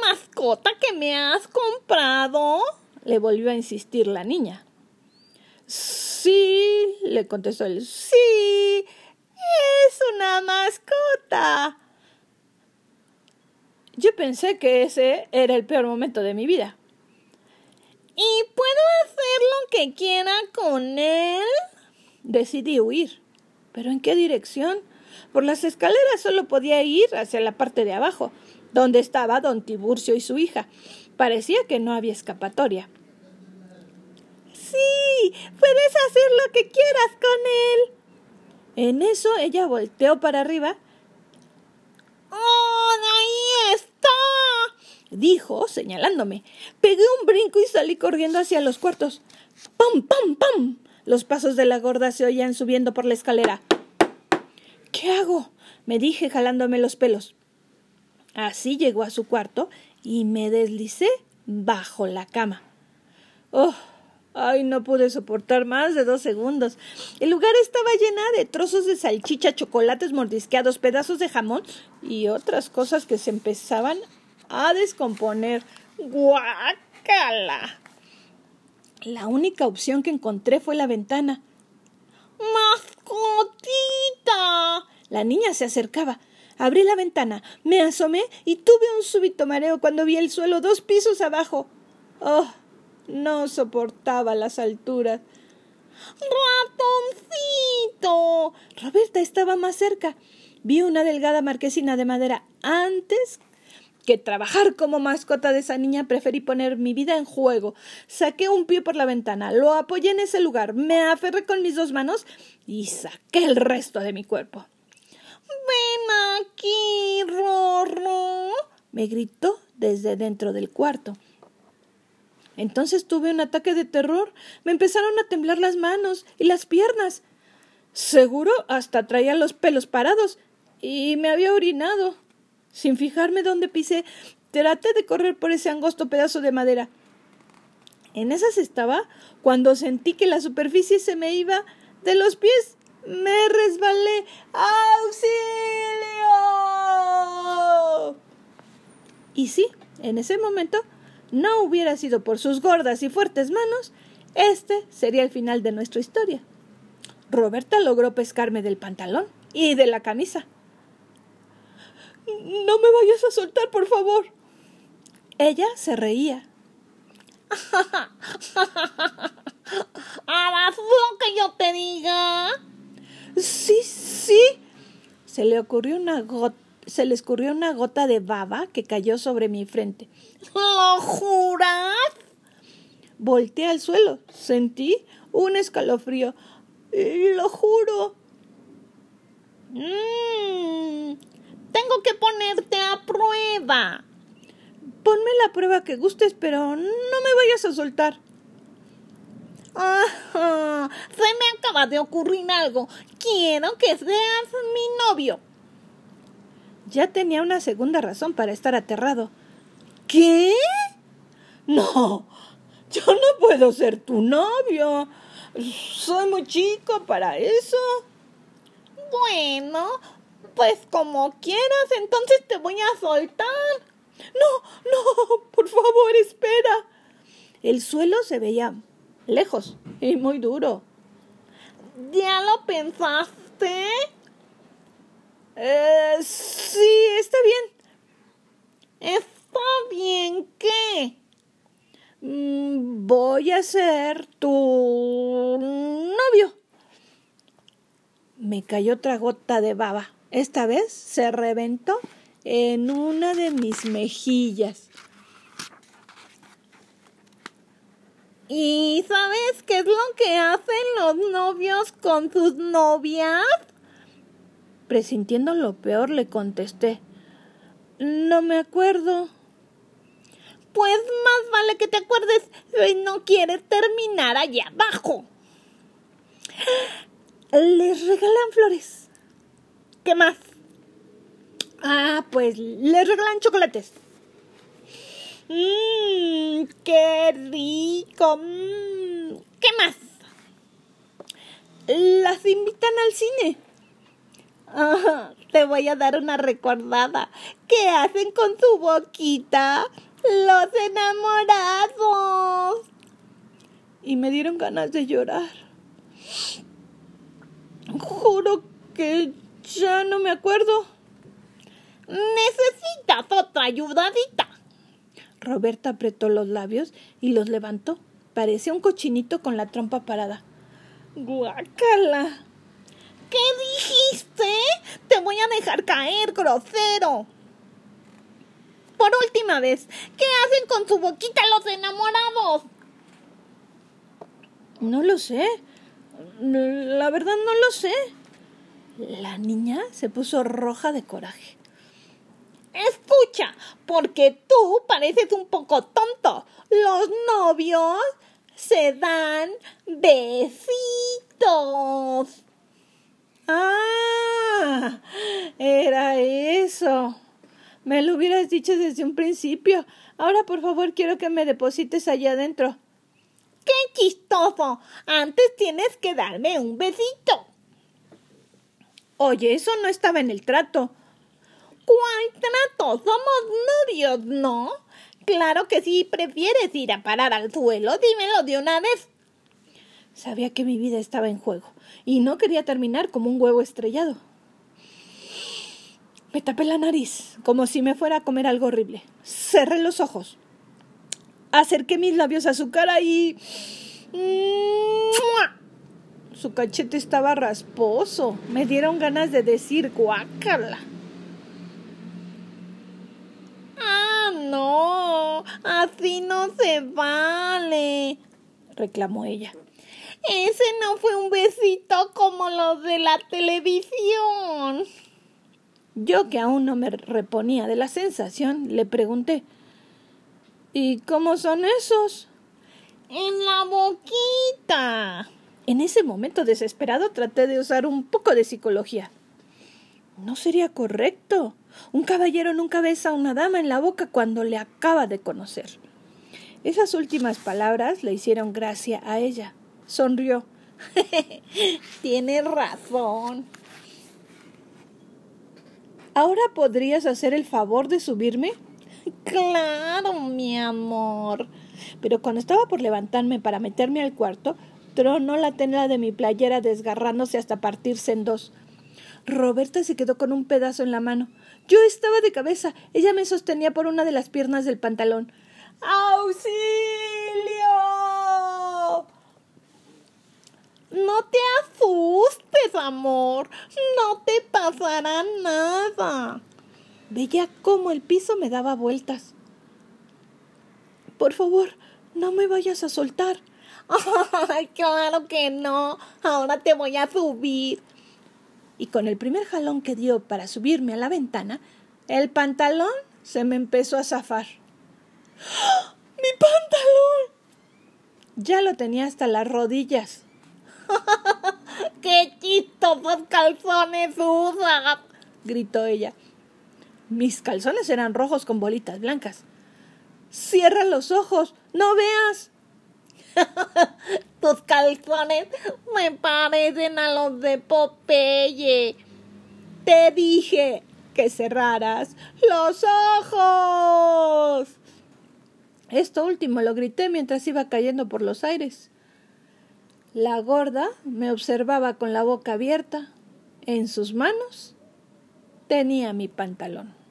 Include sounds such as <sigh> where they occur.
mascota que me has comprado? le volvió a insistir la niña. Sí, le contestó él. Sí, es una mascota. Yo pensé que ese era el peor momento de mi vida. ¿Y puedo hacer lo que quiera con él? Decidí huir. ¿Pero en qué dirección? Por las escaleras solo podía ir hacia la parte de abajo, donde estaba don Tiburcio y su hija. Parecía que no había escapatoria. Sí, puedes hacer lo que quieras con él. En eso ella volteó para arriba. ¡Oh, ahí está! dijo, señalándome. Pegué un brinco y salí corriendo hacia los cuartos. ¡Pam, pam, pam! Los pasos de la gorda se oían subiendo por la escalera. ¿Qué hago? me dije jalándome los pelos. Así llegó a su cuarto y me deslicé bajo la cama. ¡Oh! Ay, no pude soportar más de dos segundos. El lugar estaba llena de trozos de salchicha, chocolates mordisqueados, pedazos de jamón y otras cosas que se empezaban a descomponer. ¡Guácala! La única opción que encontré fue la ventana. ¡Mascotita! La niña se acercaba. Abrí la ventana, me asomé y tuve un súbito mareo cuando vi el suelo dos pisos abajo. ¡Oh! No soportaba las alturas. ¡Ratoncito! Roberta estaba más cerca. Vi una delgada marquesina de madera. Antes que trabajar como mascota de esa niña preferí poner mi vida en juego. Saqué un pie por la ventana, lo apoyé en ese lugar, me aferré con mis dos manos y saqué el resto de mi cuerpo. Me gritó desde dentro del cuarto. Entonces tuve un ataque de terror. Me empezaron a temblar las manos y las piernas. Seguro hasta traía los pelos parados y me había orinado. Sin fijarme dónde pisé, traté de correr por ese angosto pedazo de madera. En esas estaba cuando sentí que la superficie se me iba de los pies. Me resbalé. ¡Auxilio! Y sí, en ese momento no hubiera sido por sus gordas y fuertes manos, este sería el final de nuestra historia. Roberta logró pescarme del pantalón y de la camisa. No me vayas a soltar, por favor. Ella se reía. <laughs> ¿Harás lo que yo te diga? Sí, sí. Se le ocurrió una gota se le escurrió una gota de baba que cayó sobre mi frente. ¿Lo juras? Volté al suelo. Sentí un escalofrío. Lo juro. Mm, tengo que ponerte a prueba. Ponme la prueba que gustes, pero no me vayas a soltar. Ah, se me acaba de ocurrir algo. Quiero que seas mi novio. Ya tenía una segunda razón para estar aterrado. ¿Qué? No, yo no puedo ser tu novio. Soy muy chico para eso. Bueno, pues como quieras, entonces te voy a soltar. No, no, por favor, espera. El suelo se veía lejos y muy duro. ¿Ya lo pensaste? Eh, sí, está bien. ¿Está bien qué? Mm, ser tu novio. Me cayó otra gota de baba. Esta vez se reventó en una de mis mejillas. ¿Y sabes qué es lo que hacen los novios con sus novias? Presintiendo lo peor, le contesté. No me acuerdo. Pues más vale que te acuerdes si no quieres terminar allá abajo. Les regalan flores. ¿Qué más? Ah, pues les regalan chocolates. Mmm, qué rico. Mm, ¿Qué más? Las invitan al cine. Ah, te voy a dar una recordada. ¿Qué hacen con su boquita? Los enamorados. Y me dieron ganas de llorar. Juro que ya no me acuerdo. Necesitas otra ayudadita. Roberta apretó los labios y los levantó. Parecía un cochinito con la trompa parada. ¡Guácala! ¿Qué dijiste? Te voy a dejar caer, grosero. Por última vez, ¿qué hacen con su boquita los enamorados? No lo sé. La verdad no lo sé. La niña se puso roja de coraje. Escucha, porque tú pareces un poco tonto. Los novios se dan besitos. Ah, era eso. Me lo hubieras dicho desde un principio. Ahora, por favor, quiero que me deposites allá adentro. ¡Qué chistoso! Antes tienes que darme un besito. Oye, eso no estaba en el trato. ¿Cuál trato? Somos novios, ¿no? Claro que sí, prefieres ir a parar al suelo, dímelo de una vez. Sabía que mi vida estaba en juego y no quería terminar como un huevo estrellado. Me tapé la nariz, como si me fuera a comer algo horrible. Cerré los ojos. Acerqué mis labios a su cara y... Su cachete estaba rasposo. Me dieron ganas de decir guácala. Ah, no. Así no se vale. reclamó ella. Ese no fue un besito como los de la televisión. Yo, que aún no me reponía de la sensación, le pregunté ¿Y cómo son esos? En la boquita. En ese momento desesperado traté de usar un poco de psicología. No sería correcto. Un caballero nunca besa a una dama en la boca cuando le acaba de conocer. Esas últimas palabras le hicieron gracia a ella. Sonrió. <laughs> Tienes razón. ¿Ahora podrías hacer el favor de subirme? Claro, mi amor. Pero cuando estaba por levantarme para meterme al cuarto, tronó la tela de mi playera desgarrándose hasta partirse en dos. Roberta se quedó con un pedazo en la mano. Yo estaba de cabeza. Ella me sostenía por una de las piernas del pantalón. ¡Auxilio! No te asustes, amor. No te pasará nada. Veía cómo el piso me daba vueltas. Por favor, no me vayas a soltar. <laughs> Ay, claro que no. Ahora te voy a subir. Y con el primer jalón que dio para subirme a la ventana, el pantalón se me empezó a zafar. ¡Ah! ¡Mi pantalón! Ya lo tenía hasta las rodillas. <laughs> ¡Qué chistosos calzones usas! gritó ella. Mis calzones eran rojos con bolitas blancas. Cierra los ojos, no veas. <laughs> Tus calzones me parecen a los de Popeye. Te dije que cerraras los ojos. Esto último lo grité mientras iba cayendo por los aires. La gorda me observaba con la boca abierta. En sus manos tenía mi pantalón.